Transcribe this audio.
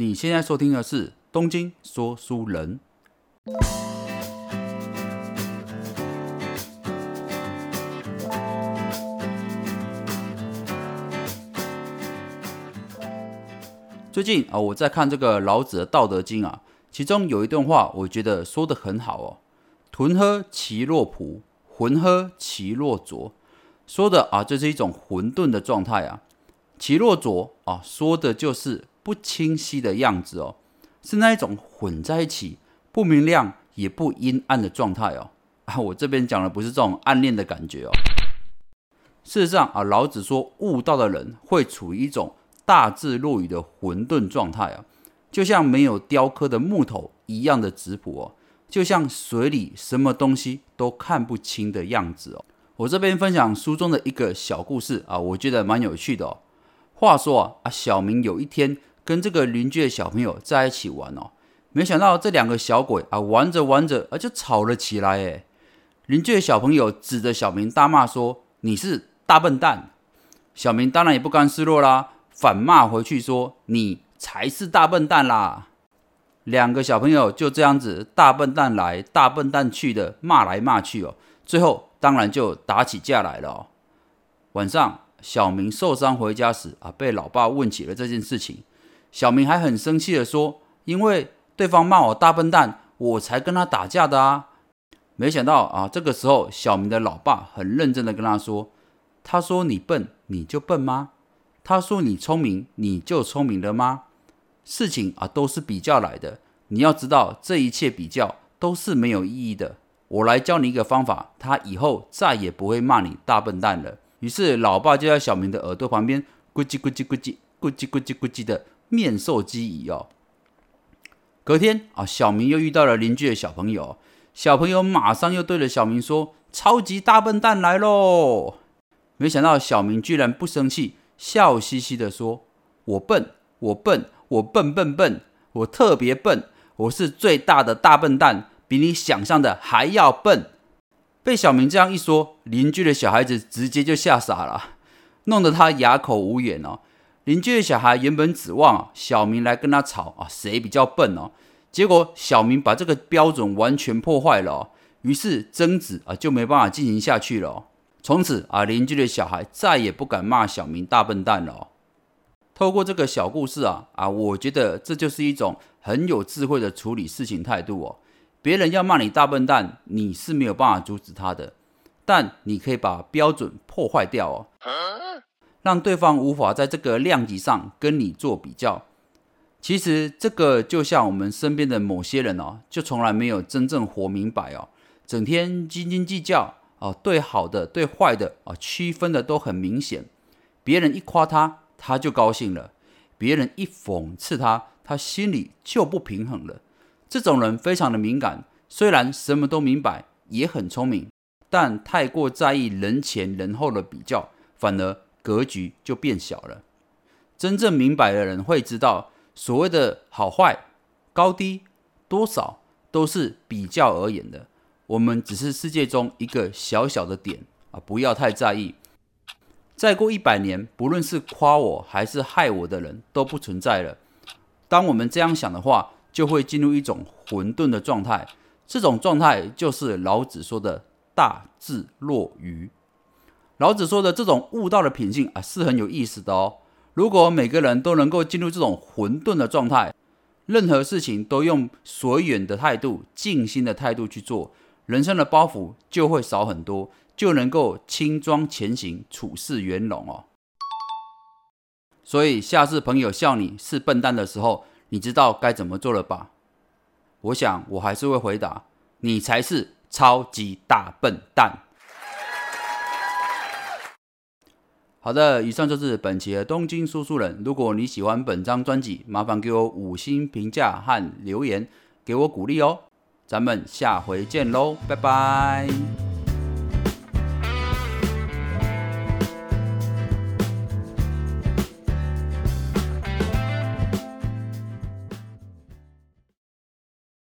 你现在收听的是《东京说书人》。最近啊，我在看这个老子的《道德经》啊，其中有一段话，我觉得说的很好哦。豚喝其若朴，浑喝其若浊。说的啊，这是一种混沌的状态啊。其若浊啊，说的就是不清晰的样子哦，是那一种混在一起、不明亮也不阴暗的状态哦。啊，我这边讲的不是这种暗恋的感觉哦。事实上啊，老子说悟道的人会处于一种大智若愚的混沌状态啊，就像没有雕刻的木头一样的质朴哦，就像水里什么东西都看不清的样子哦。我这边分享书中的一个小故事啊，我觉得蛮有趣的哦。话说啊，啊，小明有一天跟这个邻居的小朋友在一起玩哦，没想到这两个小鬼啊，玩着玩着啊就吵了起来诶。邻居的小朋友指着小明大骂说：“你是大笨蛋！”小明当然也不甘示弱啦，反骂回去说：“你才是大笨蛋啦！”两个小朋友就这样子大笨蛋来大笨蛋去的骂来骂去哦，最后。当然就打起架来了。哦晚上，小明受伤回家时啊，被老爸问起了这件事情。小明还很生气的说：“因为对方骂我大笨蛋，我才跟他打架的啊。”没想到啊，这个时候小明的老爸很认真的跟他说：“他说你笨，你就笨吗？他说你聪明，你就聪明了吗？事情啊都是比较来的。你要知道，这一切比较都是没有意义的。”我来教你一个方法，他以后再也不会骂你大笨蛋了。于是，老爸就在小明的耳朵旁边咕叽咕叽咕叽咕叽咕叽咕叽的面授机宜哦。隔天啊，小明又遇到了邻居的小朋友，小朋友马上又对着小明说：“超级大笨蛋来喽！”没想到小明居然不生气，笑嘻嘻的说：“我笨，我笨，我笨笨笨，我特别笨，我是最大的大笨蛋。”比你想象的还要笨，被小明这样一说，邻居的小孩子直接就吓傻了，弄得他哑口无言哦。邻居的小孩原本指望小明来跟他吵啊谁比较笨哦，结果小明把这个标准完全破坏了，于是争执啊就没办法进行下去了。从此啊邻居的小孩再也不敢骂小明大笨蛋了。透过这个小故事啊啊，我觉得这就是一种很有智慧的处理事情态度哦。别人要骂你大笨蛋，你是没有办法阻止他的，但你可以把标准破坏掉哦，让对方无法在这个量级上跟你做比较。其实这个就像我们身边的某些人哦，就从来没有真正活明白哦，整天斤斤计较哦，对好的对坏的啊区分的都很明显。别人一夸他，他就高兴了；别人一讽刺他，他心里就不平衡了。这种人非常的敏感，虽然什么都明白，也很聪明，但太过在意人前人后的比较，反而格局就变小了。真正明白的人会知道，所谓的好坏、高低、多少，都是比较而言的。我们只是世界中一个小小的点啊，不要太在意。再过一百年，不论是夸我还是害我的人都不存在了。当我们这样想的话，就会进入一种混沌的状态，这种状态就是老子说的“大智若愚”。老子说的这种悟道的品性啊，是很有意思的哦。如果每个人都能够进入这种混沌的状态，任何事情都用随缘的态度、静心的态度去做，人生的包袱就会少很多，就能够轻装前行，处事圆融哦。所以，下次朋友笑你是笨蛋的时候，你知道该怎么做了吧？我想我还是会回答：你才是超级大笨蛋。好的，以上就是本期的东京说书人。如果你喜欢本张专辑，麻烦给我五星评价和留言，给我鼓励哦。咱们下回见喽，拜拜。